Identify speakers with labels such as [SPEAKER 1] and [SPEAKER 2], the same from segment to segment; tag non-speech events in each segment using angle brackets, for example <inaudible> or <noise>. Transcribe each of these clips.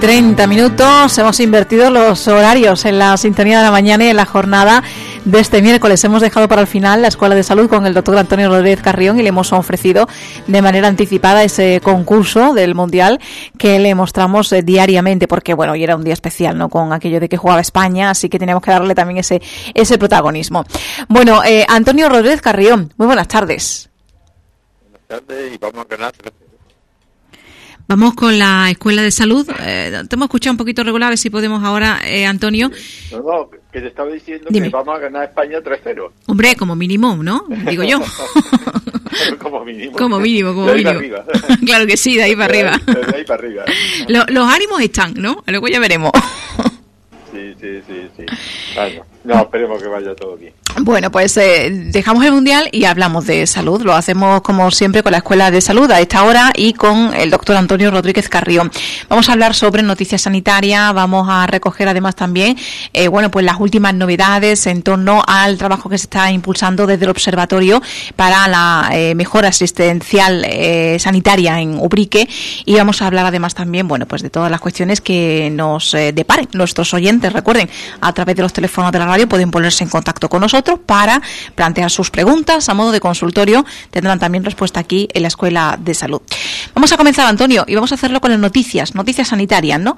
[SPEAKER 1] 12 y 30 minutos. Hemos invertido los horarios en la sintonía de la mañana y en la jornada de este miércoles. Hemos dejado para el final la Escuela de Salud con el doctor Antonio Rodríguez Carrión y le hemos ofrecido de manera anticipada ese concurso del Mundial que le mostramos eh, diariamente, porque bueno, hoy era un día especial, ¿no? Con aquello de que jugaba España, así que teníamos que darle también ese, ese protagonismo. Bueno, eh, Antonio Rodríguez Carrión, muy buenas tardes.
[SPEAKER 2] Buenas tardes y vamos a ganar
[SPEAKER 1] Vamos con la Escuela de Salud. Eh, te hemos escuchado un poquito regular, a ver si podemos ahora, eh, Antonio.
[SPEAKER 2] No, no, que te estaba diciendo que vamos a ganar España 3-0.
[SPEAKER 1] Hombre, como mínimo, ¿no? Digo yo. <laughs>
[SPEAKER 2] como mínimo.
[SPEAKER 1] Como mínimo, como mínimo. <laughs> claro que sí, de ahí para arriba.
[SPEAKER 2] De ahí para arriba. <laughs>
[SPEAKER 1] los ánimos están, ¿no? Luego ya veremos.
[SPEAKER 2] sí, sí, sí, sí. no, esperemos que vaya todo bien.
[SPEAKER 1] Bueno, pues eh, dejamos el Mundial y hablamos de salud. Lo hacemos como siempre con la Escuela de Salud a esta hora y con el doctor Antonio Rodríguez Carrión. Vamos a hablar sobre noticias sanitarias, vamos a recoger además también, eh, bueno, pues las últimas novedades en torno al trabajo que se está impulsando desde el Observatorio para la eh, mejora asistencial sanitaria en Ubrique y vamos a hablar además también, bueno, pues de todas las cuestiones que nos deparen nuestros oyentes. Recuerden, a través de los teléfonos de la radio pueden ponerse en contacto con nosotros para plantear sus preguntas a modo de consultorio. Tendrán también respuesta aquí en la Escuela de Salud. Vamos a comenzar, Antonio, y vamos a hacerlo con las noticias, noticias sanitarias, ¿no?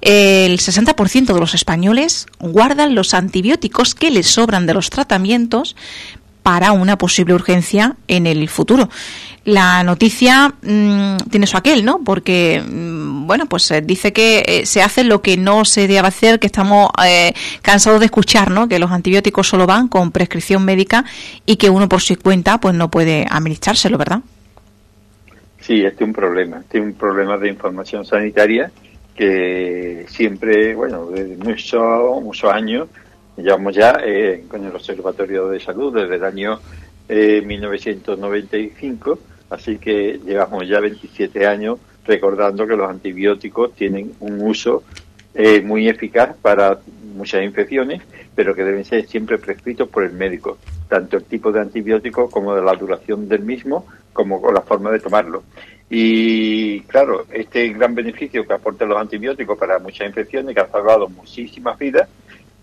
[SPEAKER 1] El 60% de los españoles guardan los antibióticos que les sobran de los tratamientos para una posible urgencia en el futuro la noticia mm, tiene su aquel, ¿no? Porque, mm, bueno, pues eh, dice que eh, se hace lo que no se debe hacer, que estamos eh, cansados de escuchar, ¿no? Que los antibióticos solo van con prescripción médica y que uno por su cuenta, pues no puede administrárselo, ¿verdad?
[SPEAKER 2] Sí, este es un problema, este es un problema de información sanitaria que siempre, bueno, desde muchos, muchos años, llevamos ya con el Observatorio de Salud desde el año 1995 Así que llevamos ya 27 años recordando que los antibióticos tienen un uso eh, muy eficaz para muchas infecciones, pero que deben ser siempre prescritos por el médico, tanto el tipo de antibiótico como de la duración del mismo, como con la forma de tomarlo. Y claro, este gran beneficio que aportan los antibióticos para muchas infecciones, que ha salvado muchísimas vidas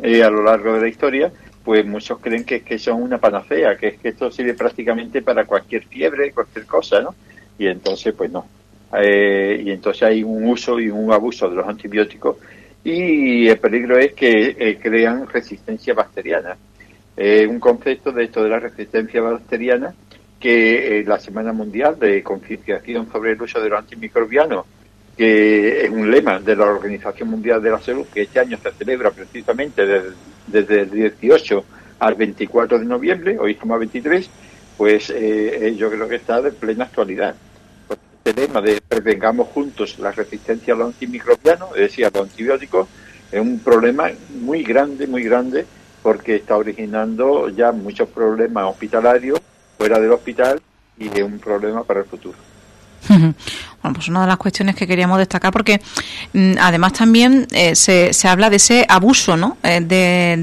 [SPEAKER 2] eh, a lo largo de la historia, pues muchos creen que, que son una panacea, que es que esto sirve prácticamente para cualquier fiebre, cualquier cosa, ¿no? Y entonces, pues no. Eh, y entonces hay un uso y un abuso de los antibióticos y el peligro es que eh, crean resistencia bacteriana. Eh, un concepto de esto de la resistencia bacteriana que la Semana Mundial de Concienciación sobre el uso de los antimicrobianos, que es un lema de la Organización Mundial de la Salud, que este año se celebra precisamente desde el 18 al 24 de noviembre, hoy estamos a 23, pues eh, yo creo que está de plena actualidad. Este tema de prevengamos juntos la resistencia a los antimicrobianos, es decir, a los antibióticos, es un problema muy grande, muy grande, porque está originando ya muchos problemas hospitalarios fuera del hospital y es un problema para el futuro.
[SPEAKER 1] Bueno, pues una de las cuestiones que queríamos destacar, porque mm, además también eh, se, se, habla de ese abuso ¿no? Eh,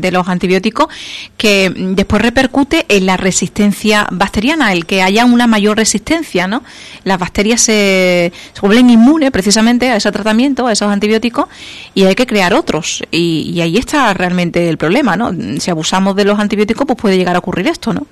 [SPEAKER 1] de, los antibióticos que mm, después repercute en la resistencia bacteriana, el que haya una mayor resistencia. ¿no? Las bacterias se, se vuelven inmunes precisamente a ese tratamiento, a esos antibióticos, y hay que crear otros. Y, y ahí está realmente el problema. ¿no? Si abusamos de los antibióticos, pues puede llegar a ocurrir esto. ¿no?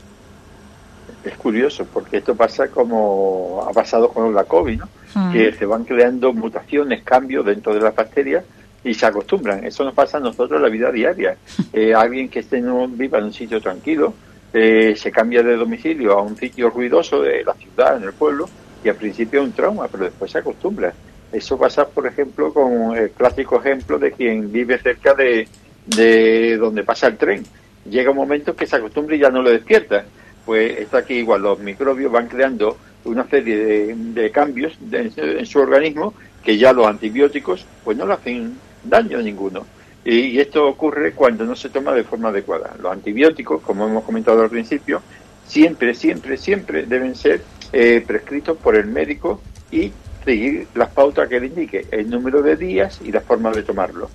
[SPEAKER 2] Es curioso porque esto pasa como ha pasado con la COVID, ¿no? Hmm. que se van creando mutaciones, cambios dentro de las bacterias y se acostumbran. Eso nos pasa a nosotros en la vida diaria. <laughs> Eh, alguien que esté en viva en un sitio tranquilo eh, se cambia de domicilio a un sitio ruidoso de la ciudad, en el pueblo, y al principio es un trauma, pero después se acostumbra. Eso pasa, por ejemplo, con el clásico ejemplo de quien vive cerca de, de donde pasa el tren. Llega un momento que se acostumbra y ya no lo despierta pues está aquí igual, los microbios van creando una serie de, cambios en su organismo que ya los antibióticos pues no le hacen daño a ninguno. Y, esto ocurre cuando no se toma de forma adecuada. Los antibióticos, como hemos comentado al principio, siempre, siempre, siempre deben ser eh, prescritos por el médico y seguir las pautas que le indique, el número de días y la forma de tomarlo.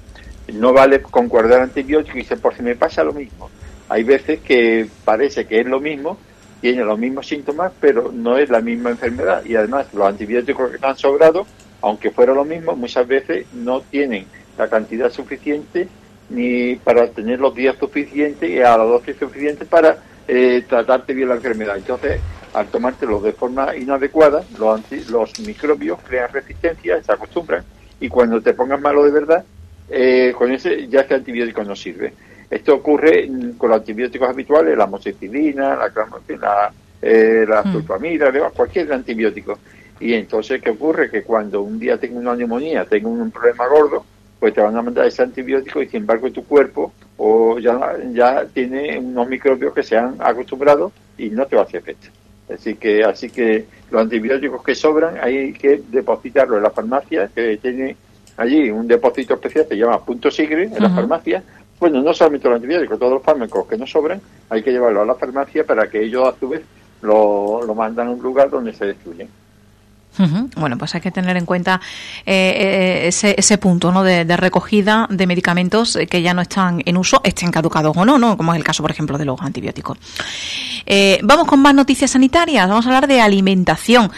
[SPEAKER 2] No vale con guardar antibióticos y decir, por si me pasa lo mismo hay veces que parece que es lo mismo, tiene los mismos síntomas, pero no es la misma enfermedad. Y además los antibióticos que han sobrado aunque fuera lo mismo, muchas veces no tienen la cantidad suficiente ni para tener los días suficientes y a la dosis suficiente para eh, tratarte bien la enfermedad. Entonces, al tomártelo de forma inadecuada, los, los microbios crean resistencia, se acostumbran, y cuando te pongas malo de verdad, eh, con ese ya este antibiótico no sirve. Esto ocurre con los antibióticos habituales, la amoxicilina, la, la, eh, la mm. cualquier antibiótico. Y entonces, ¿qué ocurre? Que cuando un día tengo una neumonía, tengo un problema gordo, pues te van a mandar ese antibiótico y sin embargo tu cuerpo o ya, ya tiene unos microbios que se han acostumbrado y no te va a hacer efecto. Así que, así que los antibióticos que sobran hay que depositarlos en la farmacia, que tiene allí un depósito especial que se llama punto sigre en la farmacia. Bueno, no solamente los antibióticos, todos los fármacos que no sobran, hay que llevarlos a la farmacia para que ellos a su vez lo, lo mandan a un lugar donde se destruyen.
[SPEAKER 1] Bueno, pues hay que tener en cuenta eh, eh, ese, punto ¿no? De, recogida de medicamentos eh, que ya no están en uso, estén caducados o no, ¿no? como es el caso, por ejemplo, de los antibióticos. vamos con más noticias sanitarias, vamos a hablar de alimentación,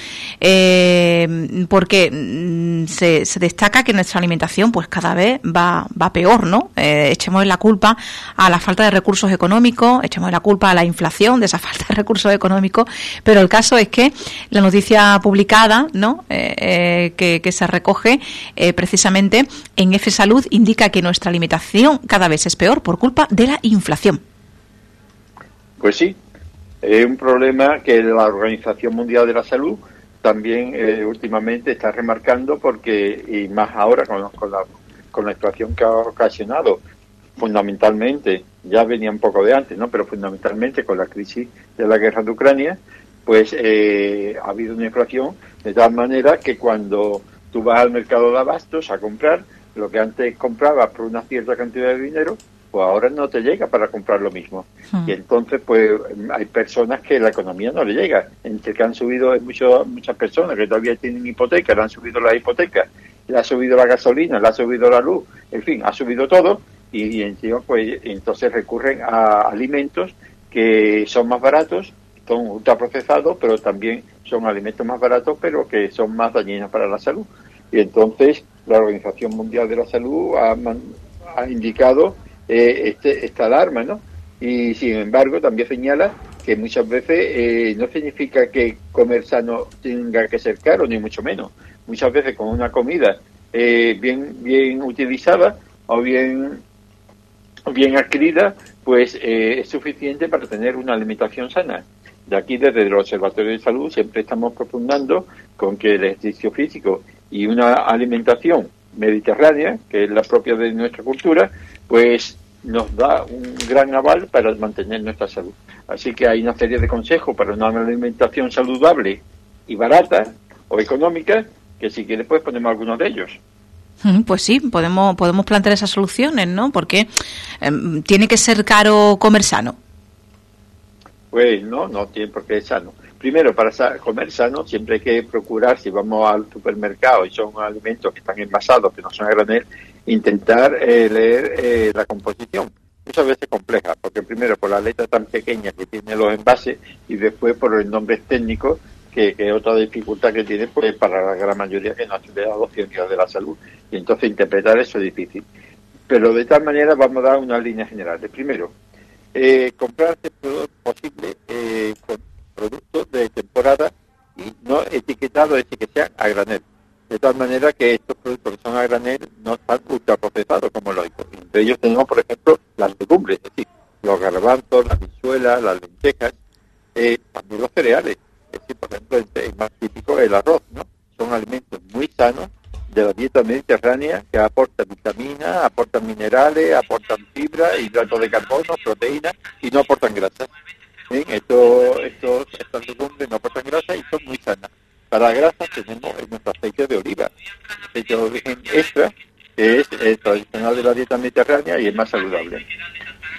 [SPEAKER 1] porque mm, se, se, destaca que nuestra alimentación pues cada vez va, va peor, ¿no? echemos la culpa a la falta de recursos económicos, echemos la culpa a la inflación de esa <laughs> falta de recursos económicos, pero el caso es que la noticia publicada ¿no? Eh, eh, que, se recoge eh, precisamente en F Salud indica que nuestra alimentación cada vez es peor por culpa de la inflación.
[SPEAKER 2] Pues sí, es un problema que la Organización Mundial de la Salud también últimamente está remarcando porque, y más ahora con, con, la, con la inflación que ha ocasionado fundamentalmente, ya venía un poco de antes, ¿no? pero fundamentalmente con la crisis de la guerra de Ucrania, pues eh, ha habido una inflación de tal manera que cuando tú vas al mercado de abastos a comprar, lo que antes comprabas por una cierta cantidad de dinero, pues ahora no te llega para comprar lo mismo. Hmm. Y entonces, pues hay personas que la economía no le llega. Entre que han subido, hay muchas personas que todavía tienen hipoteca, le han subido la hipoteca, le ha subido la gasolina, le ha subido la luz, en fin, ha subido todo. Y, y pues entonces recurren a alimentos que son más baratos son ultraprocesados, pero también son alimentos más baratos, pero que son más dañinos para la salud. Y entonces la Organización Mundial de la Salud ha, ha indicado eh, este, esta alarma, ¿no? Y sin embargo también señala que muchas veces eh, no significa que comer sano tenga que ser caro, ni mucho menos. Muchas veces con una comida eh, bien, bien utilizada o bien, bien adquirida, pues es suficiente para tener una alimentación sana. De aquí, desde el Observatorio de Salud, siempre estamos profundando con que el ejercicio físico y una alimentación mediterránea, que es la propia de nuestra cultura, pues nos da un gran aval para mantener nuestra salud. Así que hay una serie de consejos para una alimentación saludable y barata o económica, que si quieres pues ponemos algunos de ellos.
[SPEAKER 1] Pues sí, podemos, podemos plantear esas soluciones, ¿no? Porque em, tiene que ser caro comer sano.
[SPEAKER 2] Pues no, no tiene por qué ser sano. Primero, para comer sano siempre hay que procurar, si vamos al supermercado y son alimentos que están envasados, que no son a intentar eh, leer eh, la composición. Muchas veces compleja, porque primero por la letra tan pequeña que tiene los envases y después por los nombres técnicos, que, es otra dificultad que tiene pues para la gran mayoría que no ha estudiado ciencias de la salud. Y entonces interpretar eso es difícil. Pero de tal manera vamos a dar una línea general. Primero, eh, comprarse posible eh, con productos de temporada y no etiquetado es que sean a granel. De tal manera que estos productos que son a granel no están ultraprocesados como lo digo. Entre ellos tenemos, por ejemplo, las legumbres, es decir, los garbanzos, las bichuelas, las lentejas, eh, también los cereales. Es decir, por ejemplo, el, más típico el arroz, ¿no? Son alimentos muy sanos de la dieta mediterránea que aportan vitaminas, aportan minerales, aportan fibra, hidratos de carbono, proteínas y no aportan grasa. Esto, estos, estas legumbres no aportan grasa y son muy sanas. Para grasa tenemos nuestro aceite de oliva, aceite de origen extra, que es el tradicional de la dieta mediterránea y es más saludable.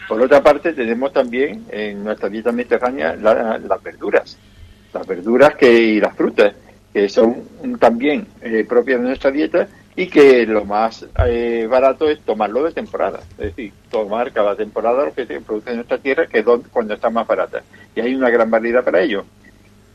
[SPEAKER 2] Por otra parte, tenemos también en nuestra dieta mediterránea las verduras, las verduras que, y las frutas que son también eh, propias de nuestra dieta y que lo más eh, barato es tomarlo de temporada, es decir, tomar cada temporada lo que se produce en nuestra tierra, que es cuando está más barata. Y hay una gran variedad para ello.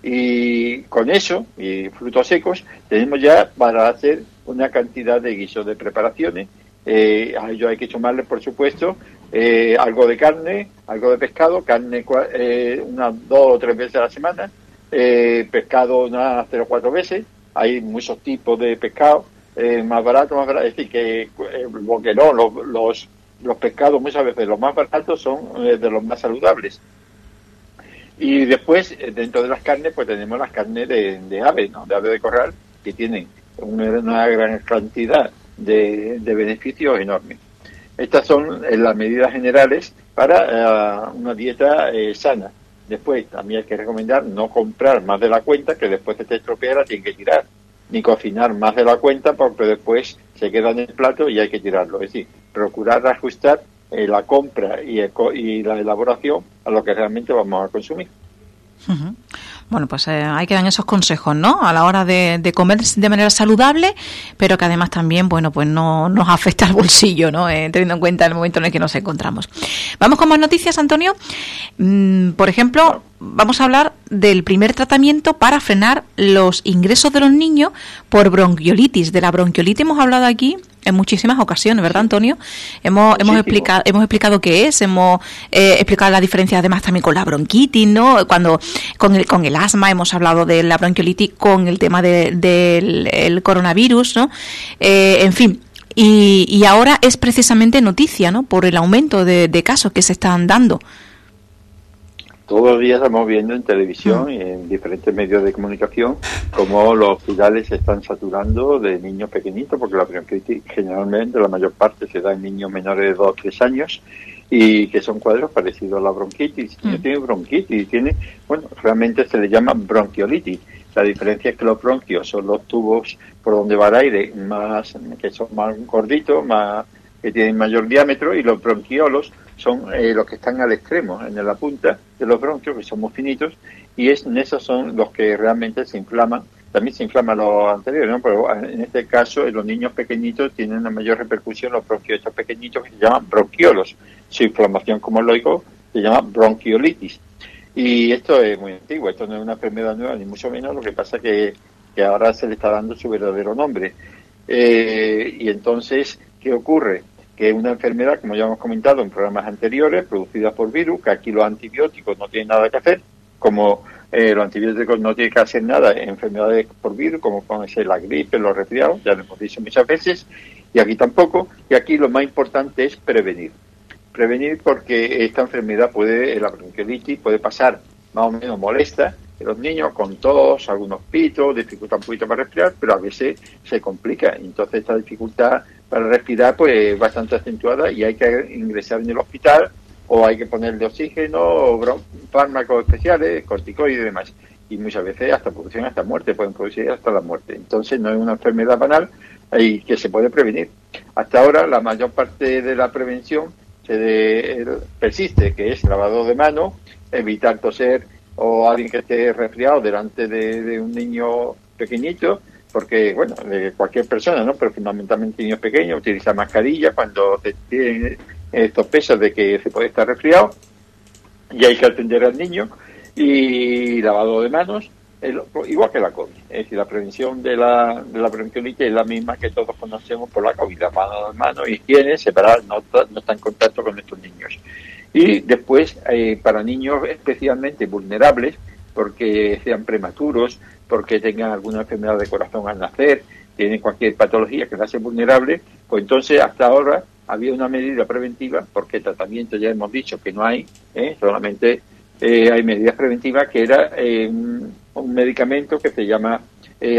[SPEAKER 2] Y con eso, y frutos secos, tenemos ya para hacer una cantidad de guisos de preparaciones. Eh, a ello hay que sumarle, por supuesto, eh, algo de carne, algo de pescado, carne eh, unas dos o tres veces a la semana, eh, pescado unas tres o cuatro veces. Hay muchos tipos de pescado, eh, más barato, más barato. Es decir, que eh, lo que no, los, los, pescados muchas veces los más baratos son de los más saludables. Y después, dentro de las carnes, pues tenemos las carnes de, de ave, ¿no? de ave de corral, que tienen una, gran cantidad de, de beneficios enormes. Estas son eh, las medidas generales para una dieta eh, sana. Después también hay que recomendar no comprar más de la cuenta, que después de te estropea la tienen que tirar, ni cocinar más de la cuenta porque después se queda en el plato y hay que tirarlo. Es decir, procurar ajustar eh, la compra y, y, la elaboración a lo que realmente vamos a consumir.
[SPEAKER 1] Bueno, pues eh, hay que dar esos consejos, ¿no? A la hora de, de, comer de manera saludable, pero que además también, bueno, pues no nos afecta al bolsillo, ¿no? Eh, teniendo en cuenta el momento en el que nos encontramos. Vamos con más noticias, Antonio. Mm, por ejemplo, vamos a hablar del primer tratamiento para frenar los ingresos de los niños por bronquiolitis. De la bronquiolitis hemos hablado aquí en muchísimas ocasiones, ¿verdad, Antonio? Hemos, hemos explicado, hemos explicado qué es, hemos eh, explicado la diferencia además también con la bronquitis, ¿no? Cuando con el, con el asma hemos hablado de la bronquiolitis con el tema del de, el coronavirus, ¿no? Eh, en fin. Y, y, ahora es precisamente noticia, ¿no? Por el aumento de, de casos que se están dando
[SPEAKER 2] todos los días estamos viendo en televisión y en diferentes medios de comunicación cómo los hospitales se están saturando de niños pequeñitos, porque la bronquitis generalmente, la mayor parte, se da en niños menores de 2 o 3 años y que son cuadros parecidos a la bronquitis. Niño tiene bronquitis, tiene, bueno, realmente se le llama bronquiolitis. La diferencia es que los bronquios son los tubos por donde va el aire, más que son más gorditos, más que tienen mayor diámetro, y los bronquiolos son eh, los que están al extremo, en la punta de los bronquios, que son muy finitos, y es, esos son los que realmente se inflaman. También se inflaman los anteriores, ¿no? pero en este caso, en los niños pequeñitos tienen una mayor repercusión los bronquios estos pequeñitos que se llaman bronquiolos. Su inflamación, como lo digo, se llama bronquiolitis. Y esto es muy antiguo, esto no es una enfermedad nueva, ni mucho menos, lo que pasa que, que ahora se le está dando su verdadero nombre. Eh, y entonces, ¿qué ocurre? Que es una enfermedad, como ya hemos comentado en programas anteriores, producida por virus, que aquí los antibióticos no tienen nada que hacer, como eh, los antibióticos no tienen que hacer nada en enfermedades por virus, como pueden ser la gripe, los resfriados, ya lo hemos dicho muchas veces, y aquí tampoco, y aquí lo más importante es prevenir. Prevenir porque esta enfermedad puede, la bronquiolitis puede pasar más o menos molesta los niños con tos, algunos pitos, dificultad un poquito para respirar, pero a veces se complica. Entonces esta dificultad para respirar pues es bastante acentuada y hay que ingresar en el hospital o hay que ponerle oxígeno o fármacos especiales, corticoides y demás. Y muchas veces hasta producción hasta muerte, pueden producir hasta la muerte. Entonces no es una enfermedad banal y que se puede prevenir. Hasta ahora la mayor parte de la prevención se de, persiste, que es lavado de manos, evitar toser o alguien que esté resfriado delante de, de un niño pequeñito, porque, bueno, de cualquier persona, ¿no? Pero fundamentalmente niños pequeños, utiliza mascarilla cuando tienen estos pesos de que se puede estar resfriado y hay que atender al niño y lavado de manos, igual que la COVID. Es decir, la prevención de la, de la es la misma que todos conocemos por la COVID. Lavado de manos, higiene, separar, no, no está en contacto con estos niños. Y después, eh, para niños especialmente vulnerables, porque sean prematuros, porque tengan alguna enfermedad de corazón al nacer, tienen cualquier patología que la hace vulnerable, pues entonces hasta ahora había una medida preventiva, porque tratamiento ya hemos dicho que no hay, ¿eh? solamente eh, hay medidas preventivas, que era eh, un medicamento que se llama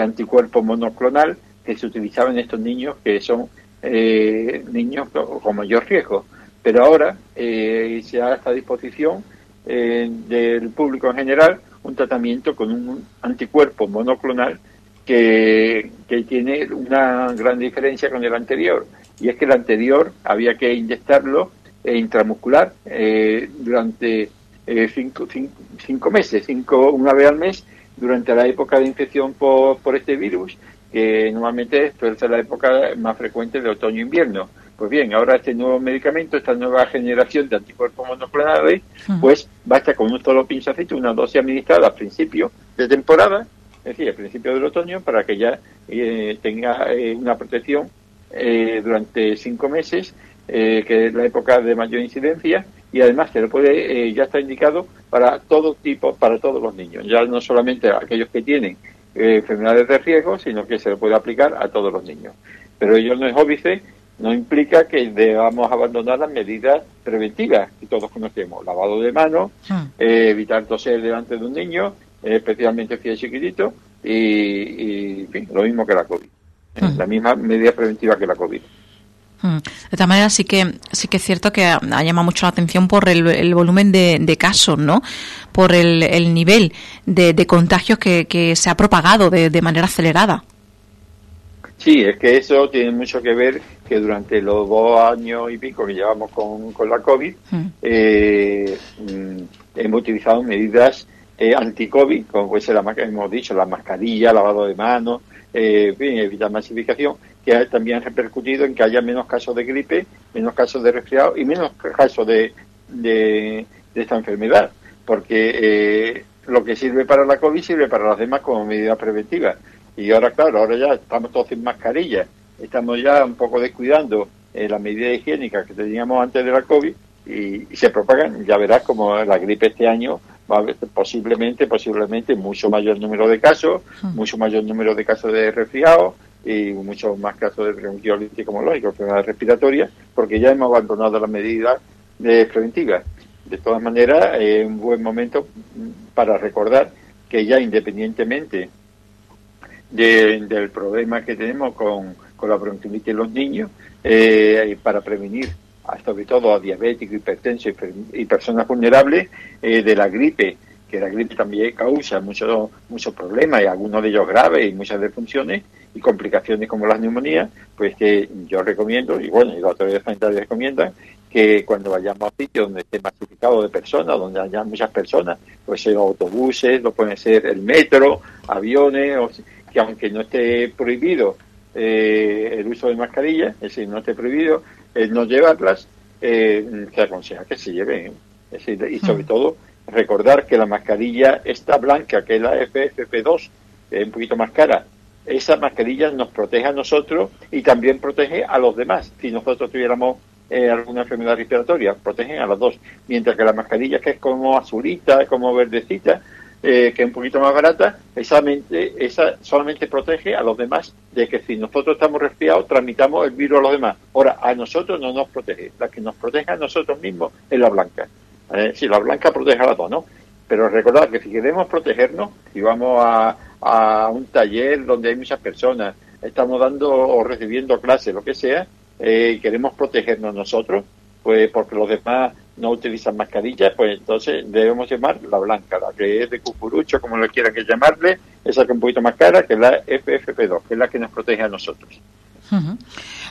[SPEAKER 2] anticuerpo monoclonal, que se utilizaba en estos niños que son niños con mayor riesgo. Pero ahora eh, se da a esta disposición del público en general un tratamiento con un anticuerpo monoclonal que, que, tiene una gran diferencia con el anterior. Y es que el anterior había que inyectarlo eh, intramuscular eh, durante eh, cinco, cinco, cinco, meses, cinco, una vez al mes, durante la época de infección por, por este virus, que normalmente ser la época más frecuente de otoño-invierno. Pues bien, ahora este nuevo medicamento, esta nueva generación de anticuerpos monoclonales, pues basta con un solo pinchacito, una dosis administrada al principio de temporada, es decir, al principio del otoño, para que ya eh, tenga eh, una protección eh, durante cinco meses, que es la época de mayor incidencia, y además se lo puede, ya está indicado para todo tipo, para todos los niños, ya no solamente aquellos que tienen enfermedades de riesgo, sino que se lo puede aplicar a todos los niños. Pero ello no es óbice, no implica que debamos abandonar las medidas preventivas que todos conocemos, lavado de manos, hmm. evitar toser delante de un niño, especialmente si es chiquitito, y, lo mismo que la COVID. Hmm. La misma medida preventiva que la COVID.
[SPEAKER 1] Hmm. De esta manera sí que sí que es cierto que ha, llamado mucho la atención por el, volumen de, casos, ¿no? Por el, nivel de, contagios que, se ha propagado de, manera acelerada.
[SPEAKER 2] Sí, es que eso tiene mucho que ver que durante los dos años y pico que llevamos con, la COVID hmm. eh, mm, hemos utilizado medidas eh, anti-COVID, como puede ser la hemos dicho, la mascarilla, lavado de manos, eh, evitar masificación, que también ha repercutido en que haya menos casos de gripe, menos casos de resfriado y menos casos de, de, esta enfermedad, porque eh, lo que sirve para la COVID sirve para las demás como medida preventiva. Y ahora, claro, ahora ya estamos todos sin mascarilla, estamos ya un poco descuidando eh, las medidas higiénicas que teníamos antes de la COVID y, y se propagan. Ya verás como la gripe este año va a haber posiblemente, posiblemente mucho mayor número de casos, hmm. mucho mayor número de casos de resfriado y muchos más casos de bronquiolitis como lógico, enfermedades respiratorias, porque ya hemos abandonado las medidas de preventivas. De todas maneras, es un buen momento para recordar que ya independientemente del problema que tenemos con, con la bronquiolitis en los niños, eh, para prevenir sobre todo a diabéticos, hipertensos y, personas vulnerables eh, de la gripe, que la gripe también causa muchos muchos problemas y algunos de ellos graves y muchas defunciones y complicaciones como las neumonías, pues que yo recomiendo, y bueno, y las autoridades sanitarias recomiendan, que cuando vayamos a sitios donde esté masificado de personas, donde haya muchas personas, pues ser autobuses, lo pueden ser el metro, aviones, o, que aunque no esté prohibido eh, el uso de mascarillas, es decir, no esté prohibido, el no llevarlas, eh, se aconseja que se lleven. y sobre mm. todo recordar que la mascarilla está blanca, que es la FFP2, que es un poquito más cara, esa mascarilla nos protege a nosotros y también protege a los demás. Si nosotros tuviéramos eh, alguna enfermedad respiratoria, protegen a los dos. Mientras que la mascarilla, que es como azulita, como verdecita, eh, que es un poquito más barata, esa, esa solamente protege a los demás de que si nosotros estamos resfriados, transmitamos el virus a los demás. Ahora, a nosotros no nos protege. La que nos protege a nosotros mismos es la blanca. Eh, si la blanca protege a las dos, ¿no? Pero recordad que si queremos protegernos, si vamos a, a un taller donde hay muchas personas, estamos dando o recibiendo clases, lo que sea, eh, y queremos protegernos nosotros, pues porque los demás no utilizan mascarillas, pues entonces debemos llamar la blanca, la que es de cucurucho, como lo quieran que llamarle, esa que es un poquito más cara, que es la FFP2, que es la que nos protege a nosotros.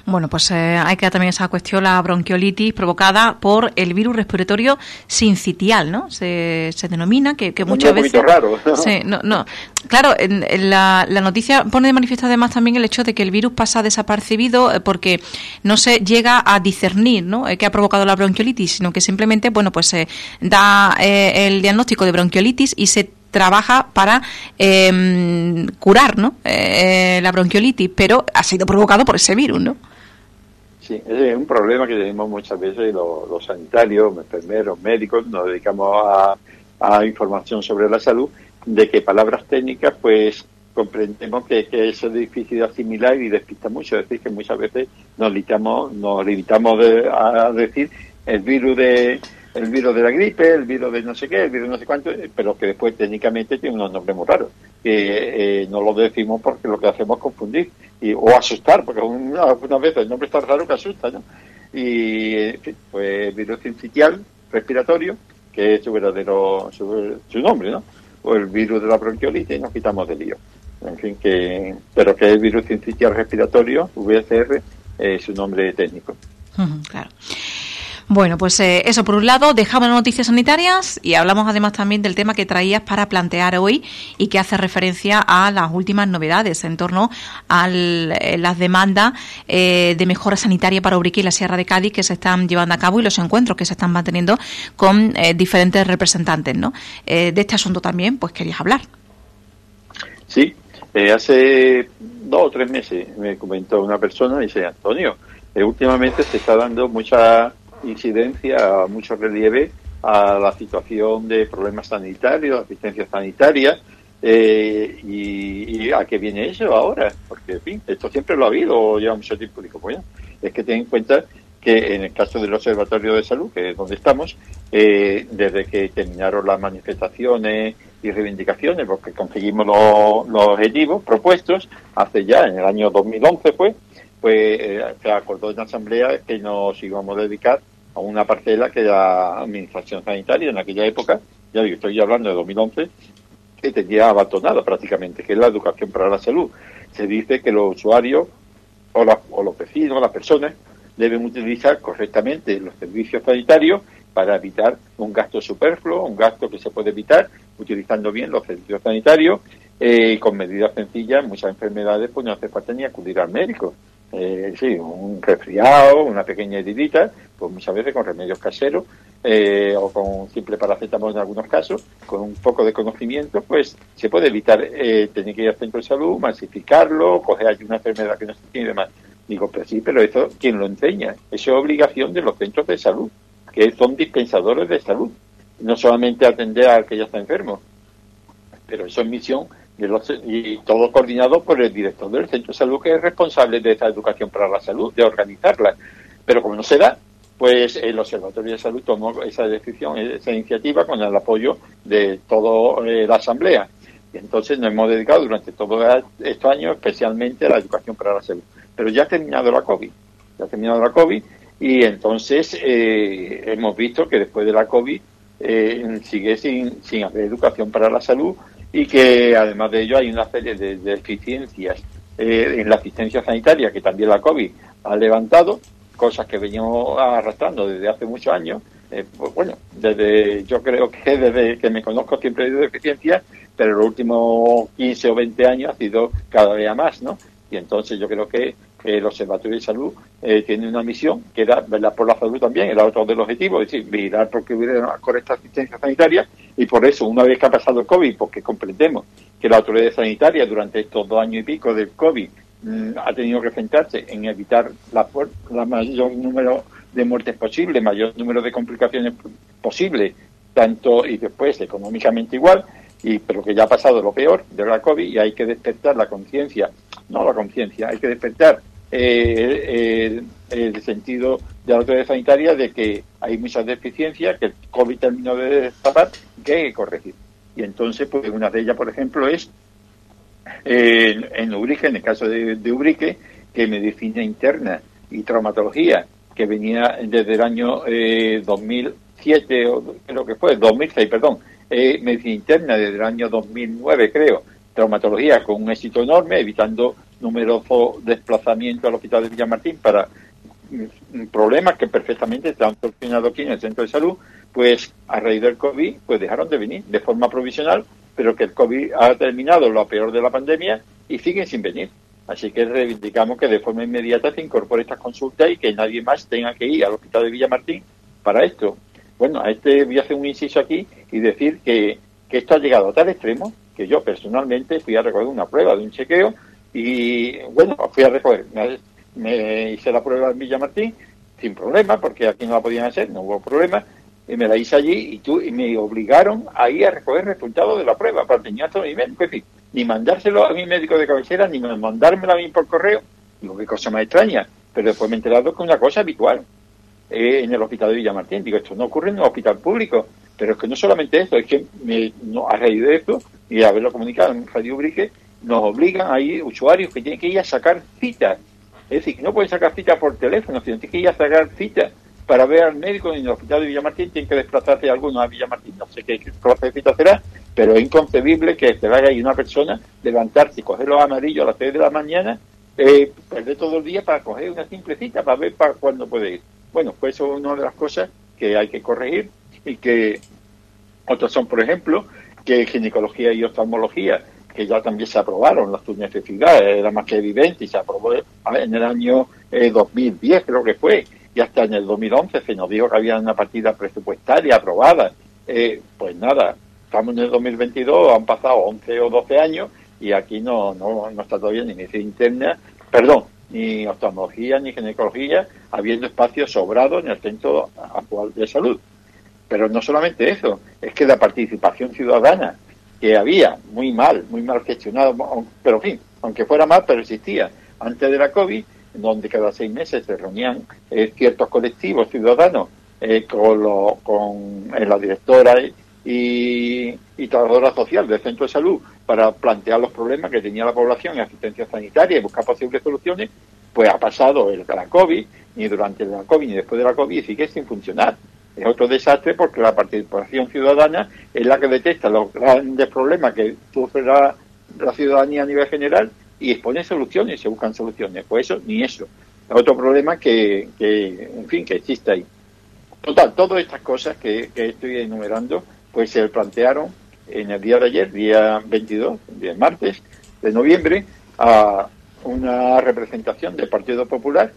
[SPEAKER 1] Bueno, pues eh, hay que también esa cuestión, la bronquiolitis provocada por el virus respiratorio sincitial, ¿no? Se, se denomina, que, que muchas veces...
[SPEAKER 2] raro.
[SPEAKER 1] Sí, no, no. Claro, en, la, la, noticia pone de manifiesto además también el hecho de que el virus pasa desapercibido eh, porque no se llega a discernir, ¿no? Eh, que ha provocado la bronquiolitis, sino que simplemente, bueno, pues se da el diagnóstico de bronquiolitis y se trabaja para em, curar ¿no? Eh, la bronquiolitis, pero ha sido provocado por ese virus, ¿no?
[SPEAKER 2] Sí, es un problema que tenemos muchas veces los, sanitarios, enfermeros, médicos, nos dedicamos a, información sobre la salud, de que palabras técnicas, pues comprendemos que, eso es difícil de asimilar y despista mucho. Es decir, que muchas veces nos limitamos, nos limitamos a decir el virus de, el virus de la gripe, el virus de no sé qué, el virus de no sé cuánto, pero que después técnicamente tiene unos nombres muy raros, que eh, no lo decimos porque lo que hacemos es confundir y, o asustar, porque algunas veces el nombre está raro que asusta, ¿no? Y, en fin, pues virus sincitial respiratorio, que es su verdadero, su, nombre, ¿no? O el virus de la bronquiolitis y nos quitamos de lío. En fin, que, pero que el virus sincitial respiratorio, VCR, es su nombre técnico.
[SPEAKER 1] claro. Bueno, pues eh, eso por un lado, dejamos las noticias sanitarias y hablamos además también del tema que traías para plantear hoy y que hace referencia a las últimas novedades en torno a eh, las demandas eh, de mejora sanitaria para Ubrique y la Sierra de Cádiz que se están llevando a cabo y los encuentros que se están manteniendo con diferentes representantes, ¿no? de este asunto también, pues querías hablar.
[SPEAKER 2] Sí, hace dos o tres meses me comentó una persona, dice Antonio, últimamente se está dando mucha incidencia, mucho relieve a la situación de problemas sanitarios, asistencia sanitaria, eh, y, a qué viene eso ahora, porque en fin, esto siempre lo ha habido, lleva mucho tiempo. Digo, bueno, es que ten en cuenta que en el caso del Observatorio de Salud, que es donde estamos, eh, desde que terminaron las manifestaciones y reivindicaciones, porque conseguimos los, objetivos propuestos, hace ya, en el año 2011 pues, pues eh, se acordó en la Asamblea que nos íbamos a dedicar a una parcela que era Administración Sanitaria en aquella época, ya estoy hablando de 2011, que tenía abandonado prácticamente, que es la educación para la salud. Se dice que los usuarios o, o los vecinos, las personas, deben utilizar correctamente los servicios sanitarios para evitar un gasto superfluo, un gasto que se puede evitar utilizando bien los servicios sanitarios eh, con medidas sencillas. Muchas enfermedades pues no hace falta ni acudir al médico eh, sí, un resfriado, una pequeña heridita, pues muchas veces con remedios caseros eh, o con simple paracetamol en algunos casos, con un poco de conocimiento, pues se puede evitar eh, tener que ir al centro de salud, masificarlo, coger allí una enfermedad que no se tiene y demás. Digo, pero sí, pero eso, ¿quién lo enseña? Eso es obligación de los centros de salud, que son dispensadores de salud, no solamente atender al que ya está enfermo, pero eso es misión y todo coordinado por el director del centro de salud que es responsable de esa educación para la salud, de organizarla. Pero como no se da, pues el Observatorio de Salud tomó esa decisión, esa iniciativa con el apoyo de toda eh, la Asamblea. Y entonces nos hemos dedicado durante todos estos años especialmente a la educación para la salud. Pero ya ha terminado la COVID, ya ha terminado la COVID y entonces eh, hemos visto que después de la COVID eh, sigue sin, sin haber educación para la salud y que además de ello hay una serie de, deficiencias eh, en la asistencia sanitaria que también la COVID ha levantado, cosas que veníamos arrastrando desde hace muchos años. Eh, pues bueno, desde yo creo que desde que me conozco siempre he habido deficiencias, pero en los últimos 15 o 20 años ha sido cada día más, ¿no? Y entonces yo creo que el Observatorio de Salud eh, tiene una misión que era velar por la salud también, era otro de los objetivos, es decir, vigilar porque hubiera una correcta asistencia sanitaria y por eso, una vez que ha pasado el COVID, porque comprendemos que la autoridad sanitaria durante estos dos años y pico del COVID mm, ha tenido que centrarse en evitar la, la mayor número de muertes posible, mayor número de complicaciones posible, tanto y después económicamente igual, y pero que ya ha pasado lo peor de la COVID y hay que despertar la conciencia, no la conciencia, hay que despertar eh, el, sentido de la autoridad sanitaria de que hay muchas deficiencias, que el COVID terminó de destapar que hay que corregir. Y entonces, pues una de ellas, por ejemplo, es eh, en Ubrique, en el caso de, de Ubrique, que medicina interna y traumatología, que venía desde el año 2007, eh, o creo que fue, 2006, perdón, eh, medicina interna desde el año 2009, creo, traumatología con un éxito enorme, evitando numerosos desplazamientos al hospital de Villamartín para mm, problemas que perfectamente están solucionados aquí en el centro de salud, pues a raíz del COVID, pues dejaron de venir de forma provisional, pero que el COVID ha terminado lo peor de la pandemia y siguen sin venir. Así que reivindicamos que de forma inmediata se incorpore estas consultas y que nadie más tenga que ir al hospital de Villamartín para esto. Bueno, a este voy a hacer un inciso aquí y decir que, que esto ha llegado a tal extremo que yo personalmente fui a recoger una prueba de un chequeo y bueno, fui a recoger, me, hice la prueba en Villamartín sin problema, porque aquí no la podían hacer, no hubo problema, y me la hice allí y, tú, y me obligaron a ir a recoger resultados de la prueba para tener todo mi médico, ni mandárselo a mi médico de cabecera, ni mandármelo a mí por correo, digo, qué cosa más extraña, pero después me he enterado que es una cosa habitual eh, en el hospital de Villamartín, digo, esto no ocurre en un hospital público, pero es que no solamente eso, es que me, no, a raíz de esto, y haberlo comunicado en Radio Brique, nos obligan ir usuarios que tienen que ir a sacar citas. Es decir, que no pueden sacar citas por teléfono, sino tienen que ir a sacar citas para ver al médico en el hospital de Villamartín, tienen que desplazarse algunos a Villamartín, no sé qué clase de cita será, pero es inconcebible que se vaya ahí una persona, levantarse y coger los amarillos a las 3 de la mañana, eh, perder todo el día para coger una simple cita, para ver para cuándo puede ir. Bueno, pues eso es una de las cosas que hay que corregir y que otras son, por ejemplo, que ginecología y oftalmología, que ya también se aprobaron las de necesidad, era más que evidente y se aprobó en el año 2010, creo que fue, y hasta en el 2011 se nos dijo que había una partida presupuestaria aprobada. Eh, pues nada, estamos en el 2022, han pasado 11 o 12 años y aquí no, no, no está todavía ni medicina interna, perdón, ni oftalmología ni ginecología, habiendo espacio sobrado en el centro actual de salud. Pero no solamente eso, es que la participación ciudadana que había, muy mal, muy mal gestionado, pero en fin, aunque fuera mal, pero existía antes de la COVID, donde cada seis meses se reunían eh, ciertos colectivos ciudadanos eh, con, lo, con eh, la directora y, y, trabajadora social del centro de salud para plantear los problemas que tenía la población en asistencia sanitaria y buscar posibles soluciones, pues ha pasado el, la COVID, ni durante la COVID ni después de la COVID, y sigue sin funcionar. Es otro desastre porque la participación ciudadana es la que detecta los grandes problemas que sufre la, la ciudadanía a nivel general y expone soluciones, se buscan soluciones. Pues eso, ni eso. Otro problema que, que en fin, que existe ahí. Total, todas estas cosas que, que estoy enumerando, pues se plantearon en el día de ayer, día 22, día martes de noviembre, a una representación del Partido Popular,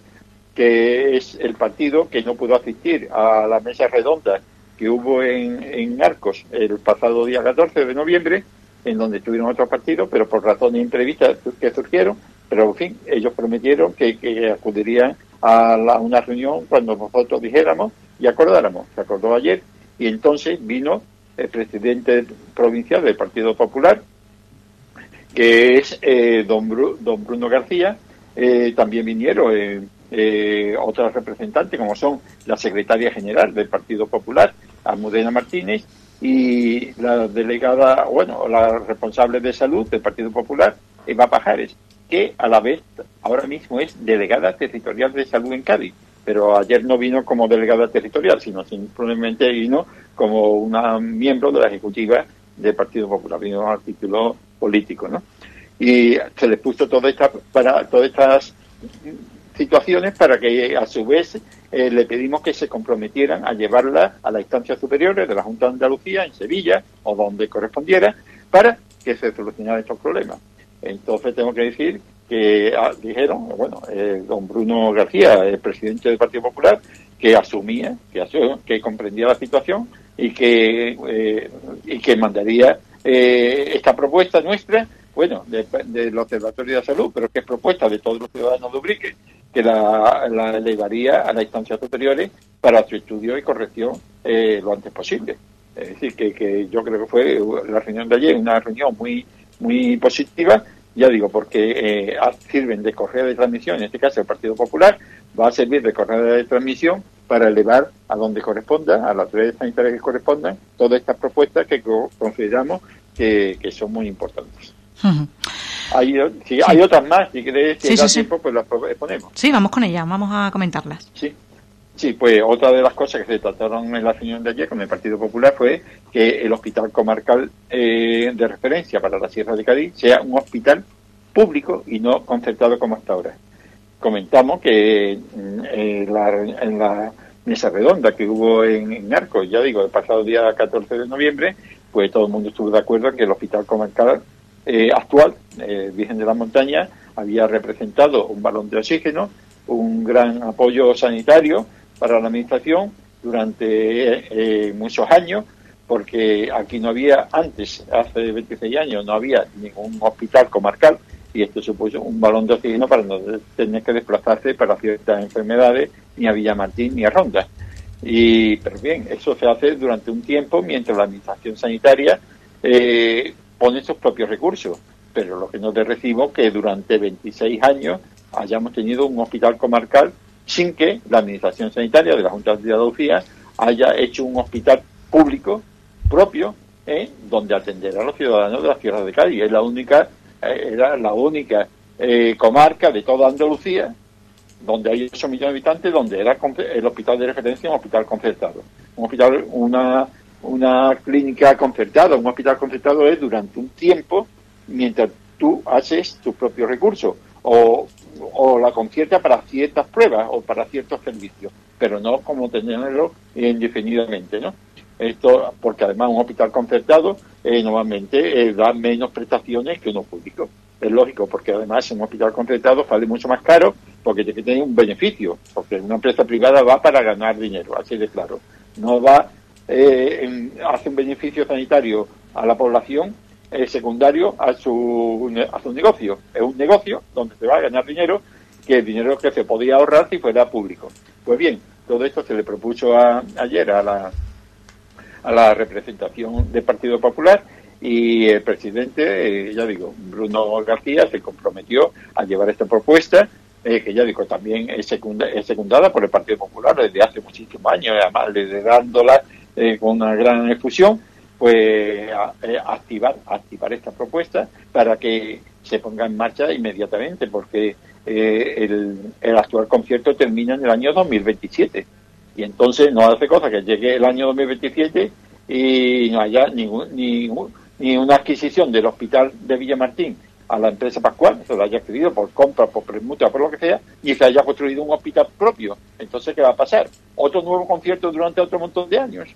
[SPEAKER 2] que es el partido que no pudo asistir a la mesa redonda que hubo en, en Arcos el pasado día 14 de noviembre, en donde estuvieron otros partidos, pero por razones imprevistas que surgieron, pero en fin, ellos prometieron que, acudirían a una reunión cuando nosotros dijéramos y acordáramos. Se acordó ayer y entonces vino el presidente provincial del Partido Popular, que es eh, don, don Bruno García, eh, también vinieron eh, otras representantes, como son la secretaria general del Partido Popular, Almudena Martínez, y la delegada, bueno, la responsable de salud del Partido Popular, Eva Pajares, que a la vez ahora mismo es delegada territorial de salud en Cádiz, pero ayer no vino como delegada territorial, sino simplemente vino como una miembro de la ejecutiva del Partido Popular, vino a título político, ¿no? Y se les puso toda esta, para todas estas situaciones para que a su vez eh, le pedimos que se comprometieran a llevarla a las instancias superiores de la Junta de Andalucía en Sevilla o donde correspondiera para que se solucionaran estos problemas. Entonces tengo que decir que ah, dijeron, bueno, eh, don Bruno García, el presidente del Partido Popular, que asumía, que, que comprendía la situación y que, eh, y que mandaría esta propuesta nuestra, bueno, del Observatorio de Salud, pero que es propuesta de todos los ciudadanos de Ubrique, que la, elevaría a las instancias superiores para su estudio y corrección eh, lo antes posible. Es decir, que, que yo creo que fue la reunión de ayer una reunión muy, muy positiva, ya digo, porque eh, sirven de correa de transmisión, en este caso el Partido Popular, va a servir de correa de transmisión para elevar a donde corresponda, a las redes sanitarias que correspondan, todas estas propuestas que consideramos que son muy importantes. Hay, si hay otras más, si queréis que sí, tiempo, pues las ponemos.
[SPEAKER 1] Sí, vamos con ellas, vamos a comentarlas.
[SPEAKER 2] Sí. Sí, pues otra de las cosas que se trataron en la reunión de ayer con el Partido Popular fue que el hospital comarcal eh, de referencia para la Sierra de Cádiz sea un hospital público y no concertado como hasta ahora. Comentamos que mm, en la mesa redonda que hubo en, en Arcos, ya digo, el pasado día 14 de noviembre, pues todo el mundo estuvo de acuerdo en que el hospital comarcal eh, actual, eh, Virgen de la Montaña, había representado un balón de oxígeno, un gran apoyo sanitario para la Administración durante eh, muchos años, porque aquí no había, antes, hace 26 años, no había ningún hospital comarcal y esto supuso un balón de oxígeno para no tener que desplazarse para ciertas enfermedades ni a Villamartín ni a Ronda. Y, pero bien, eso se hace durante un tiempo mientras la Administración Sanitaria eh, pone sus propios recursos. Pero lo que no te recibo que durante 26 años hayamos tenido un hospital comarcal sin que la Administración Sanitaria de la Junta de Andalucía haya hecho un hospital público propio ¿eh? donde atender a los ciudadanos de la Tierra de Cádiz. Es la única, eh, era la única eh, comarca de toda Andalucía donde hay 8 millones de habitantes, donde era el hospital de referencia un hospital concertado. Un hospital, una una clínica concertada, un hospital concertado es durante un tiempo mientras tú haces tus propios recursos o, o la concierta para ciertas pruebas o para ciertos servicios. pero no como tenerlo indefinidamente, ¿no? Esto, porque además un hospital concertado eh, normalmente eh, da menos prestaciones que uno público. Es lógico, porque además un hospital concertado sale mucho más caro porque tiene que tener un beneficio, porque una empresa privada va para ganar dinero, así de claro. No va, eh, hace un beneficio sanitario a la población secundario a su, a su negocio. Es un negocio donde se va a ganar dinero, que el dinero que se podía ahorrar si fuera público. Pues bien, todo esto se le propuso ayer a la, a la representación del Partido Popular y el presidente, eh, ya digo, Bruno García, se comprometió a llevar esta propuesta, eh, que ya digo, también es, es, secundada por el Partido Popular desde hace muchísimos años, además liderándola eh, con una gran efusión, pues eh, activar, activar esta propuesta para que se ponga en marcha inmediatamente, porque el, el actual concierto termina en el año 2027 y entonces no hace cosa que llegue el año 2027 y no haya ningún, ningún, ni una adquisición del hospital de Villamartín a la empresa Pascual, se lo haya pedido por compra, por permuta, por lo que sea, y se haya construido un hospital propio. Entonces, ¿qué va a pasar? ¿Otro nuevo concierto durante otro montón de años?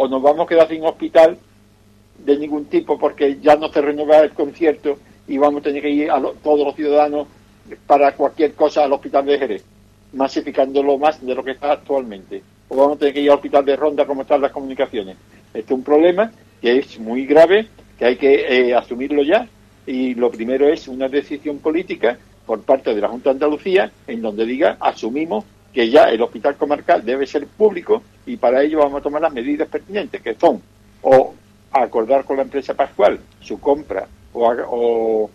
[SPEAKER 2] ¿O nos vamos a quedar sin hospital de ningún tipo porque ya no se renueva el concierto y vamos a tener que ir a todos los ciudadanos para cualquier cosa al hospital de Jerez? masificándolo más de lo que está actualmente. O vamos a tener que ir al hospital de ronda como están las comunicaciones. Este es un problema que es muy grave, que hay que eh, asumirlo ya. Y lo primero es una decisión política por parte de la Junta de Andalucía en donde diga asumimos que ya el hospital comarcal debe ser público y para ello vamos a tomar las medidas pertinentes, que son o acordar con la empresa Pascual su compra o,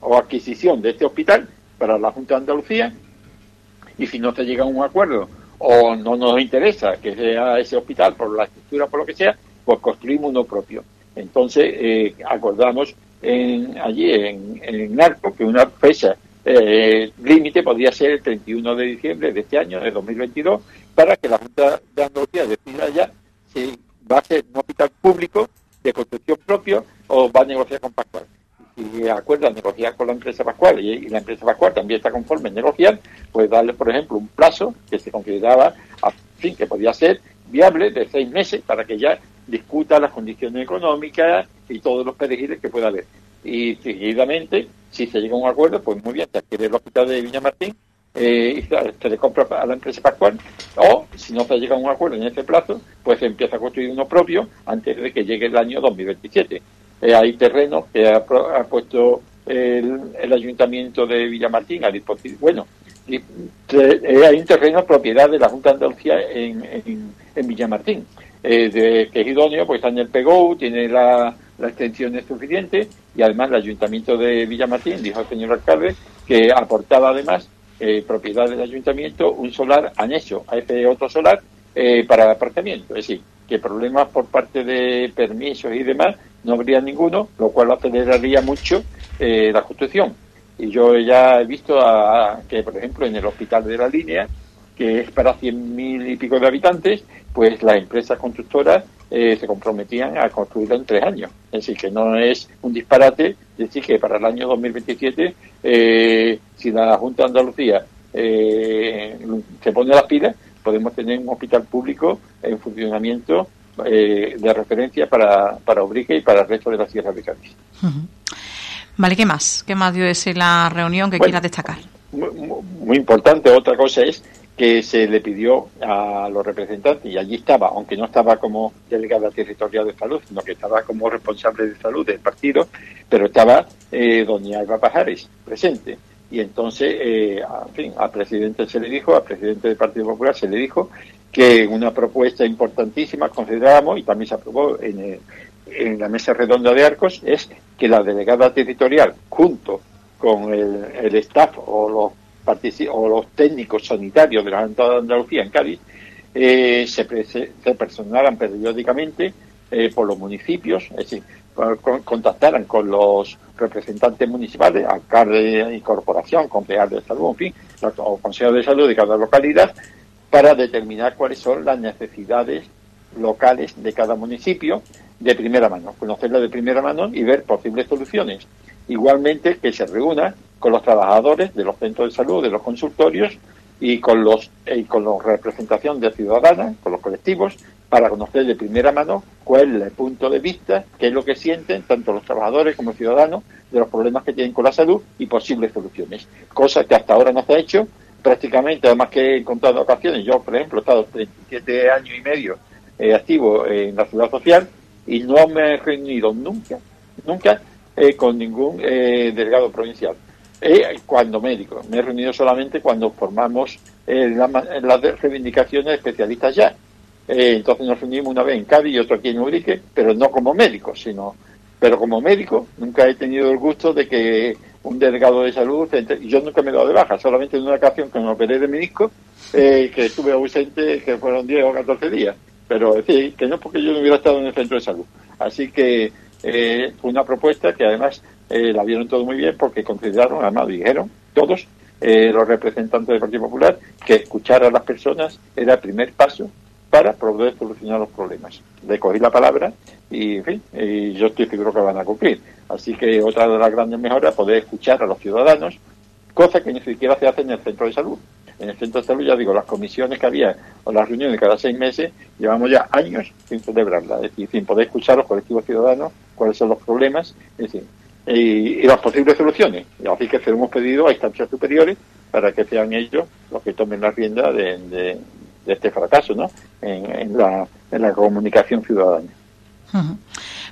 [SPEAKER 2] o adquisición de este hospital para la Junta de Andalucía y si no se llega a un acuerdo o no nos interesa que sea ese hospital por la estructura, por lo que sea, pues construimos uno propio. Entonces, eh, acordamos en, allí en, en Narco que una fecha eh, límite podría ser el 31 de diciembre de este año, de 2022, para que la Junta de Andalucía decida ya si va a ser un hospital público de construcción propio o va a negociar con Pascual y acuerda negociar con la empresa Pascual y, la empresa Pascual también está conforme en negociar, pues darle, por ejemplo, un plazo que se consideraba, a fin, que podía ser viable de seis meses para que ya discuta las condiciones económicas y todos los perejiles que pueda haber. Y seguidamente, si se llega a un acuerdo, pues muy bien, se adquiere el hospital de Viña Martín eh, y se le compra a la empresa Pascual, o si no se llega a un acuerdo en ese plazo, pues se empieza a construir uno propio antes de que llegue el año 2027. Eh, hay terrenos que ha, puesto el, ayuntamiento de Villamartín a disposición. Bueno, eh, hay un terreno propiedad de la Junta de Andalucía en, en, Villamartín, eh, de, que es idóneo, pues está en el PEGO, tiene la, la extensión suficiente y además el ayuntamiento de Villamartín dijo al señor alcalde que aportaba además propiedad del ayuntamiento un solar anexo a ese otro solar para el aparcamiento. Es decir, que problemas por parte de permisos y demás no habría ninguno, lo cual aceleraría mucho eh, la construcción. Y yo ya he visto a, que, por ejemplo, en el hospital de la línea, que es para 100.000 y pico de habitantes, pues las empresas constructoras eh, se comprometían a construirlo en tres años. Es decir, que no es un disparate decir que para el año 2027, eh, si la Junta de Andalucía se pone las pilas, podemos tener un hospital público en funcionamiento eh, de referencia para, para Ubrique y para el resto de la Sierra de Cádiz.
[SPEAKER 1] Vale, ¿qué más? ¿Qué más dio ese la reunión que quiera destacar?
[SPEAKER 2] Muy, importante, otra cosa es que se le pidió a los representantes, y allí estaba, aunque no estaba como delegada territorial de salud, sino que estaba como responsable de salud del partido, pero estaba eh, doña Eva Pajares presente. Y entonces, eh, fin, al presidente se le dijo, al presidente del Partido Popular se le dijo que una propuesta importantísima consideramos, y también se aprobó en, en la mesa redonda de Arcos, es que la delegada territorial, junto con el, el staff o los, o los técnicos sanitarios de la Junta de Andalucía en Cádiz, eh, se, se personaran periódicamente eh, por los municipios, es decir, contactaran con los representantes municipales, alcalde y corporación, concejal de salud, en fin, o consejo de salud de cada localidad, para determinar cuáles son las necesidades locales de cada municipio de primera mano, conocerla de primera mano y ver posibles soluciones. Igualmente que se reúna con los trabajadores de los centros de salud, de los consultorios, y con los y con la representación de ciudadanas, con los colectivos, para conocer de primera mano cuál es el punto de vista, qué es lo que sienten tanto los trabajadores como los ciudadanos de los problemas que tienen con la salud y posibles soluciones. Cosa que hasta ahora no se ha hecho prácticamente, además que he encontrado ocasiones, yo por ejemplo he estado 37 años y medio eh, activo en la ciudad social y no me he reunido nunca, nunca eh, con ningún eh, delegado provincial. Cuando médico, me he reunido solamente cuando formamos las reivindicaciones de especialistas ya. entonces nos reunimos una vez en Cádiz y otro aquí en Urique, pero no como médicos, sino pero como médico nunca he tenido el gusto de que un delegado de salud, yo nunca me he dado de baja, solamente en una ocasión que me operé de menisco, eh, que estuve ausente, que fueron 10 o 14 días, pero es decir, que no porque yo no hubiera estado en el centro de salud. Así que eh, una propuesta que además eh, la vieron todo muy bien porque consideraron, además dijeron todos, los representantes del Partido Popular, que escuchar a las personas era el primer paso para poder solucionar los problemas. Le cogí la palabra y, en fin, y yo estoy seguro que van a cumplir. Así que otra de las grandes mejoras poder escuchar a los ciudadanos, cosa que ni siquiera se hace en el centro de salud. En el centro de salud, ya digo, las comisiones que había o las reuniones cada seis meses, llevamos ya años sin celebrarlas, es decir, sin poder escuchar a los colectivos ciudadanos cuáles son los problemas, es decir, y, las posibles soluciones. Así que se lo hemos pedido a instancias superiores para que sean ellos los que tomen la rienda de, de este fracaso ¿no? en, la, en la comunicación ciudadana.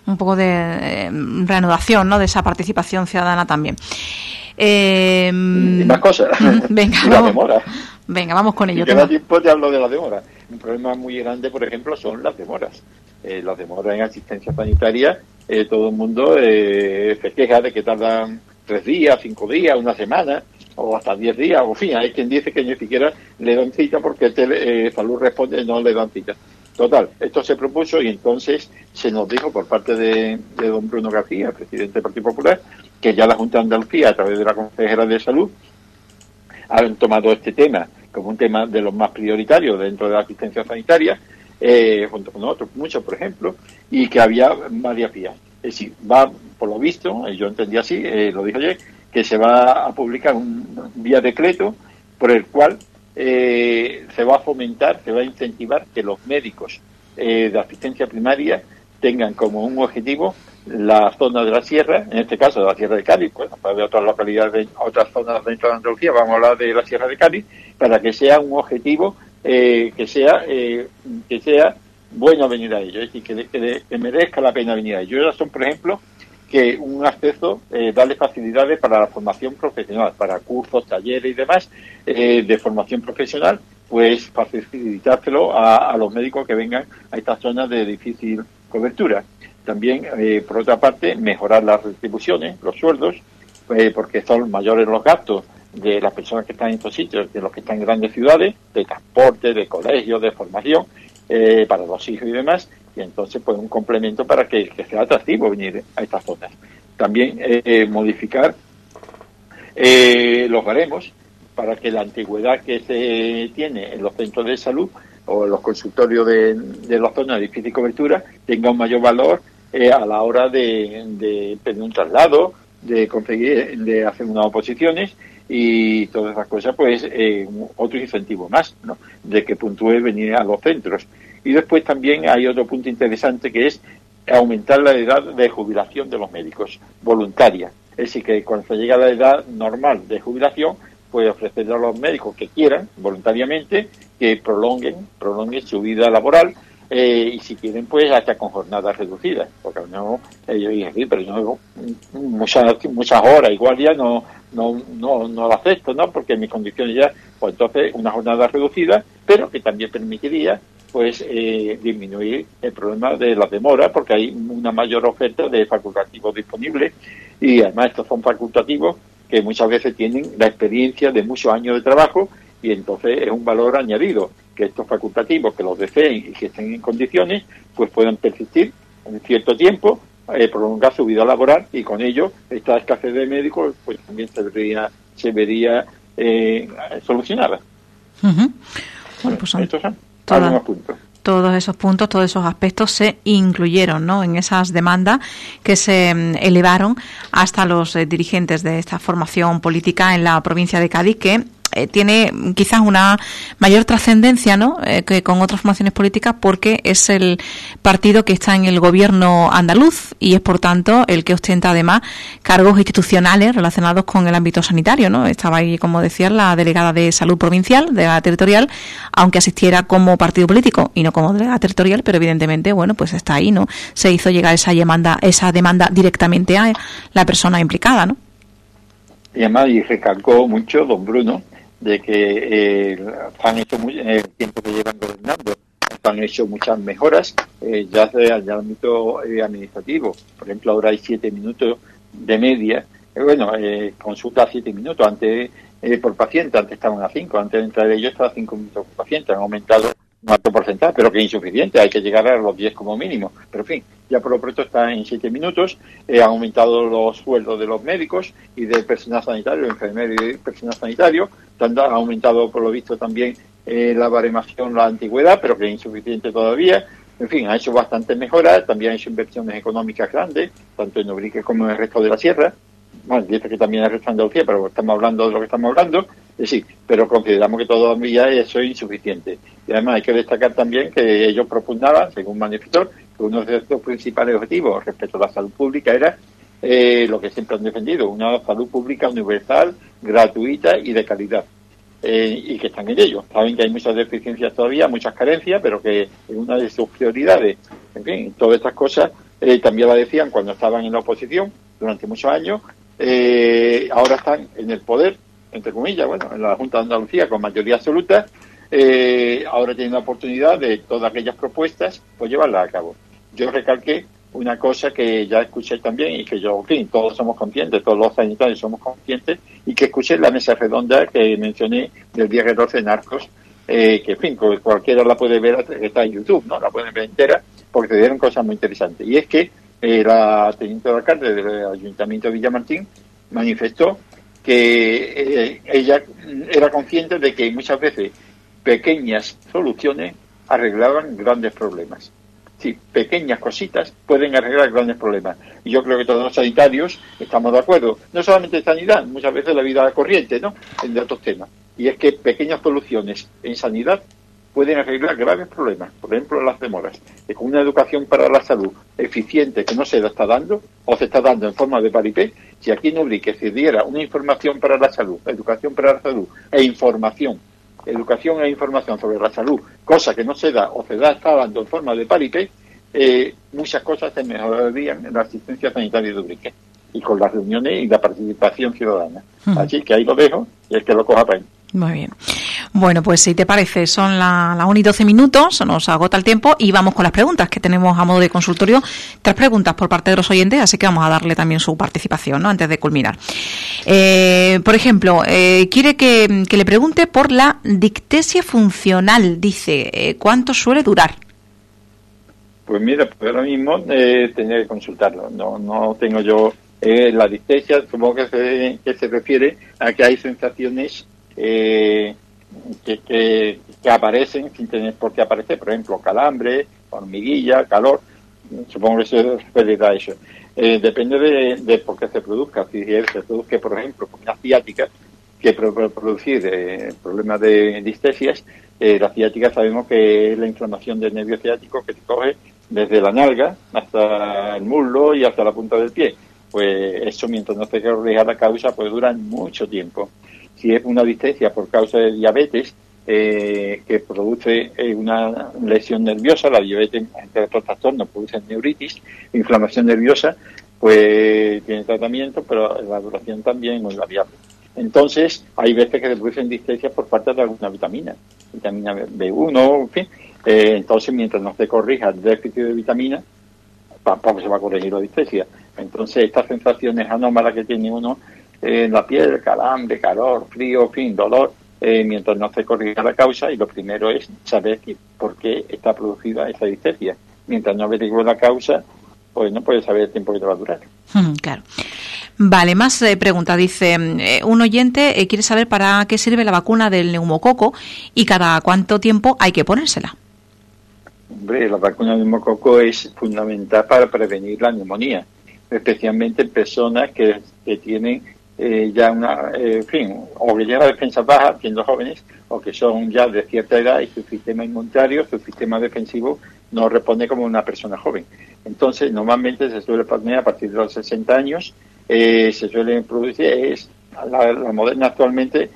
[SPEAKER 1] Un poco de eh, reanudación ¿no? de esa participación ciudadana también.
[SPEAKER 2] Eh, y más cosas. <laughs>
[SPEAKER 1] Venga,
[SPEAKER 2] la
[SPEAKER 1] vamos,
[SPEAKER 2] demora.
[SPEAKER 1] Venga, vamos con ello.
[SPEAKER 2] Y cada tiempo te hablo de la demora. Un problema muy grande, por ejemplo, son las demoras. Eh, las demoras en asistencia sanitaria, eh, todo el mundo eh, se queja de que tardan tres días, cinco días, una semana o hasta 10 días, o fin, hay quien dice que ni siquiera le dan cita porque tele, Salud responde no le dan cita. Total, esto se propuso y entonces se nos dijo por parte de, don Bruno García, presidente del Partido Popular, que ya la Junta de Andalucía, a través de la consejera de Salud, han tomado este tema como un tema de los más prioritarios dentro de la asistencia sanitaria, eh, junto con otros, muchos, por ejemplo, y que había varias vías. Es decir, va, por lo visto, yo entendí así, eh, lo dije ayer, que se va a publicar un vía decreto por el cual eh, se va a fomentar, se va a incentivar que los médicos eh, de asistencia primaria tengan como un objetivo la zona de la sierra, en este caso de la sierra de Cádiz, bueno, para otras localidades, otras zonas dentro de Andalucía, vamos a hablar de la sierra de Cádiz, para que sea un objetivo eh, que sea que sea bueno venir a ellos, es decir, que, que, merezca la pena venir a ellos. Ellos son, por ejemplo, que un acceso, eh, darle facilidades para la formación profesional, para cursos, talleres y demás eh, de formación profesional, pues facilitárselo a, a, los médicos que vengan a estas zonas de difícil cobertura. También, eh, por otra parte, mejorar las retribuciones, los sueldos, eh, porque son mayores los gastos de las personas que están en estos sitios, de los que están en grandes ciudades, de transporte, de colegios, de formación, eh, para los hijos y demás, y entonces pues un complemento para que, sea atractivo venir a estas zonas. También eh, modificar eh, los baremos para que la antigüedad que se tiene en los centros de salud o en los consultorios de, de las zonas de difícil cobertura tenga un mayor valor eh, a la hora de, de pedir un traslado, de conseguir, de hacer unas oposiciones y todas esas cosas, pues eh, otro incentivo más, ¿no? De que puntúe venir a los centros. Y después también hay otro punto interesante que es aumentar la edad de jubilación de los médicos, voluntaria. Es decir, que cuando se llega a la edad normal de jubilación, puede ofrecerle a los médicos que quieran, voluntariamente, que prolonguen, prolonguen su vida laboral eh, y si quieren, pues hasta con jornadas reducidas, porque no, ellos dicen, pero no, muchas, muchas horas, igual ya no, no, no, no lo acepto, ¿no? Porque mis condiciones ya, pues entonces una jornada reducida, pero que también permitiría pues eh, disminuir el problema de la demora porque hay una mayor oferta de facultativos disponibles y además estos son facultativos que muchas veces tienen la experiencia de muchos años de trabajo y entonces es un valor añadido que estos facultativos que los deseen y que estén en condiciones pues puedan persistir en cierto tiempo eh, prolongar su vida laboral y con ello esta escasez de médicos pues también se vería, se vería eh, solucionada.
[SPEAKER 1] Bueno, pues son todos esos puntos, todos esos aspectos se incluyeron ¿no? en esas demandas que se mm, elevaron hasta los eh, dirigentes de esta formación política en la provincia de Cádiz que eh, tiene quizás una mayor trascendencia ¿no? Eh, que con otras formaciones políticas porque es el partido que está en el gobierno andaluz y es por tanto el que ostenta además cargos institucionales relacionados con el ámbito sanitario. ¿no? Estaba ahí, como decía, la delegada de salud provincial, de la territorial, aunque asistiera como partido político y no como delegada territorial, pero evidentemente, bueno, pues está ahí, ¿no? Se hizo llegar esa demanda, esa demanda directamente a la persona implicada, ¿no?
[SPEAKER 2] Y además, y recalcó mucho don Bruno de que eh, han hecho muy, en el tiempo que llevan gobernando han hecho muchas mejoras eh, ya el ámbito eh, administrativo. Por ejemplo, ahora hay siete minutos de media. Eh, bueno, eh, consulta siete minutos. Antes por paciente, antes estaban a cinco. Antes de entrar ellos estaba cinco minutos por paciente. Han aumentado un alto porcentaje, pero que es insuficiente. Hay que llegar a los diez como mínimo. Pero en fin, ya por lo pronto está en siete minutos. han aumentado los sueldos de los médicos y del personal sanitario, enfermeros y personal sanitario. Han aumentado, por lo visto, también eh, la baremación, la antigüedad, pero que es insuficiente todavía. En fin, ha hecho bastantes mejoras, también ha hecho inversiones económicas grandes, tanto en Ubrique como en el resto de la sierra. Bueno, dice que también el resto pero estamos hablando de lo que estamos hablando. Es sí, pero consideramos que todavía eso es insuficiente. Y además hay que destacar también que ellos propugnaban, según manifestó, que uno de sus principales objetivos respecto a la salud pública era eh, lo que siempre han defendido, una salud pública universal, gratuita y de calidad. Eh, y que están en ello. Saben que hay muchas deficiencias todavía, muchas carencias, pero que es una de sus prioridades. En fin, todas estas cosas eh, también la decían cuando estaban en la oposición durante muchos años. Eh, ahora están en el poder, entre comillas, bueno, en la Junta de Andalucía con mayoría absoluta. ahora tienen la oportunidad de todas aquellas propuestas, pues llevarlas a cabo. Yo recalqué una cosa que ya escuché también y que yo, en fin, todos somos conscientes, todos los sanitarios somos conscientes y que escuché la mesa redonda que mencioné del día 14 de Narcos, eh, que en fin, cualquiera la puede ver, está en YouTube, ¿no? La pueden ver entera porque te dieron cosas muy interesantes. Y es que la teniente de alcalde del Ayuntamiento de Villamartín manifestó que eh, ella era consciente de que muchas veces pequeñas soluciones arreglaban grandes problemas sí, pequeñas cositas pueden arreglar grandes problemas. Y yo creo que todos los sanitarios estamos de acuerdo. No solamente en sanidad, muchas veces la vida corriente, ¿no? En otros temas. Y es que pequeñas soluciones en sanidad pueden arreglar graves problemas. Por ejemplo, las demoras. Con una educación para la salud eficiente que no se está dando, o se está dando en forma de paripé, si aquí en Ubrique se diera una información para la salud, educación para la salud e información educación e información sobre la salud, cosa que no se da o se da está dando en forma de paripé, eh, muchas cosas se mejorarían en la asistencia sanitaria de Ubrique y con las reuniones y la participación ciudadana. Así que ahí lo dejo y el que lo coja para
[SPEAKER 1] Muy bien. Bueno, pues si te parece, son las la 1 y 12 minutos, nos agota el tiempo y vamos con las preguntas que tenemos a modo de consultorio. Tres preguntas por parte de los oyentes, así que vamos a darle también su participación ¿no? antes de culminar. Eh, por ejemplo, eh, quiere que, le pregunte por la dictesia funcional. Dice, eh, ¿cuánto suele durar?
[SPEAKER 2] Pues mira, pues ahora mismo eh, tenía que consultarlo. No, no tengo yo la dictesia, supongo que se, que se refiere a que hay sensaciones eh, que, que, aparecen sin tener por qué aparecer, por ejemplo, calambre, hormiguilla, calor, supongo que se refiere a eso. Eh, depende de, por qué se produzca. Si se produce, por ejemplo, una ciática, que puede producir eh, problemas de distesias, eh, la ciática sabemos que es la inflamación del nervio ciático que se coge desde la nalga hasta el muslo y hasta la punta del pie. Pues eso, mientras no se corrija la causa, puede durar mucho tiempo si es una distesia por causa de diabetes, eh, que produce eh, una lesión nerviosa, la diabetes, entre otros trastornos, produce neuritis, inflamación nerviosa, pues tiene tratamiento, pero la duración también es variable. Entonces, hay veces que se producen distesias por falta de alguna vitamina, vitamina B1, en fin. Eh, entonces, mientras no se corrija el déficit de vitamina, tampoco se va a corregir la distesia. Entonces, estas sensaciones anómalas que tiene uno en la piel, calambre, calor, frío, fin, dolor, eh, mientras no se corrija la causa y lo primero es saber por qué está producida esa distesia. Mientras no averigüe la causa, pues no puede saber el tiempo que te va a durar.
[SPEAKER 1] Claro. Vale, más eh, pregunta. Dice, eh, un oyente quiere saber para qué sirve la vacuna del neumococo y cada cuánto tiempo hay que ponérsela.
[SPEAKER 2] Hombre, la vacuna del neumococo es fundamental para prevenir la neumonía, especialmente en personas que, que tienen eh, ya una, eh, en fin, o que lleva defensas bajas, siendo jóvenes, o que son ya de cierta edad y su sistema inmunitario, su sistema defensivo no responde como una persona joven. Entonces, normalmente se suele poner a partir de los 60 años, eh, se suele producir, es la, moderna actualmente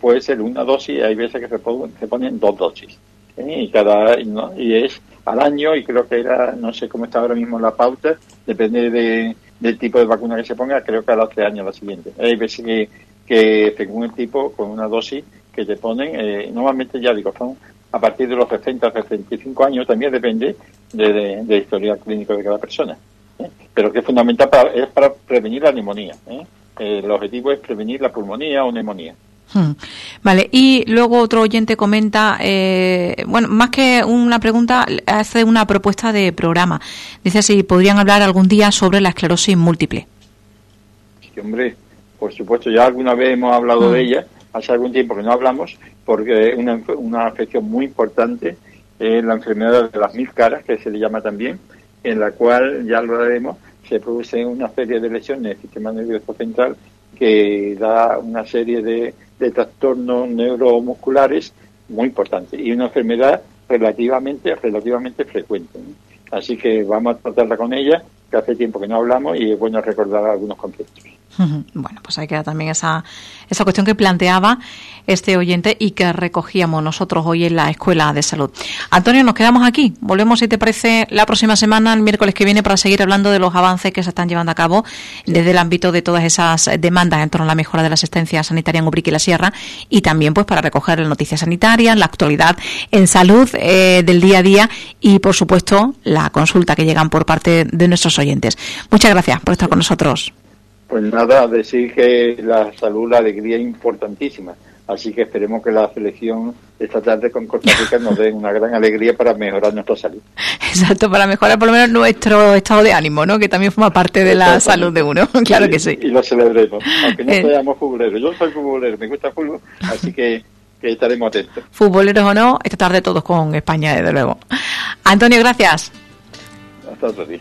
[SPEAKER 2] puede ser una dosis, hay veces que se, ponen, se ponen dos dosis. Y cada y es al año y creo que era, no sé cómo está ahora mismo la pauta, depende de, del tipo de vacuna que se ponga, creo que a los tres años la siguiente. Hay veces que, según el tipo, con una dosis que te ponen, eh, normalmente ya digo, son a partir de los 60 a 65 años, también depende de, de, de historial clínico de cada persona. ¿eh? Pero que es fundamental para, es para prevenir la neumonía. ¿eh? El objetivo es prevenir la pulmonía o neumonía.
[SPEAKER 1] Hmm. Vale, y luego otro oyente comenta, eh, bueno, más que una pregunta, hace una propuesta de programa. Dice si podrían hablar algún día sobre la esclerosis múltiple.
[SPEAKER 2] Sí, hombre, por supuesto, ya alguna vez hemos hablado de hmm. ella, hace algún tiempo que no hablamos, porque es una, una afección muy importante, es la enfermedad de las mil caras, que se le llama también, en la cual, ya lo haremos, se produce una serie de lesiones del sistema nervioso central que da una serie de de trastornos neuromusculares muy importantes y una enfermedad relativamente relativamente frecuente. Así que vamos a tratarla con ella, que hace tiempo que no hablamos y es bueno recordar algunos conceptos.
[SPEAKER 1] Bueno, pues ahí queda también esa, esa cuestión que planteaba este oyente y que recogíamos nosotros hoy en la Escuela de Salud. Antonio, nos quedamos aquí. Volvemos, si te parece, la próxima semana, el miércoles que viene, para seguir hablando de los avances que se están llevando a cabo desde el ámbito de todas esas demandas en torno a la mejora de la asistencia sanitaria en Ubrique y la Sierra y también pues para recoger la noticia sanitaria, la actualidad en salud eh, del día a día y, por supuesto, la consulta que llegan por parte de nuestros oyentes. Muchas gracias por estar con nosotros.
[SPEAKER 2] Pues nada, decir que la salud, la alegría es importantísima. Así que esperemos que la selección esta tarde con Costa Rica nos dé una gran alegría para mejorar nuestra salud. <laughs>
[SPEAKER 1] Exacto, para mejorar por lo menos nuestro estado de ánimo, ¿no? Que también forma parte de la salud de uno, <laughs> claro que sí.
[SPEAKER 2] Y lo celebremos, aunque no eh. seamos futboleros. Yo soy futbolero, me gusta el fútbol, así que, que estaremos atentos.
[SPEAKER 1] Futboleros o no, esta tarde todos con España, desde luego. Antonio, gracias.
[SPEAKER 2] Hasta otro día.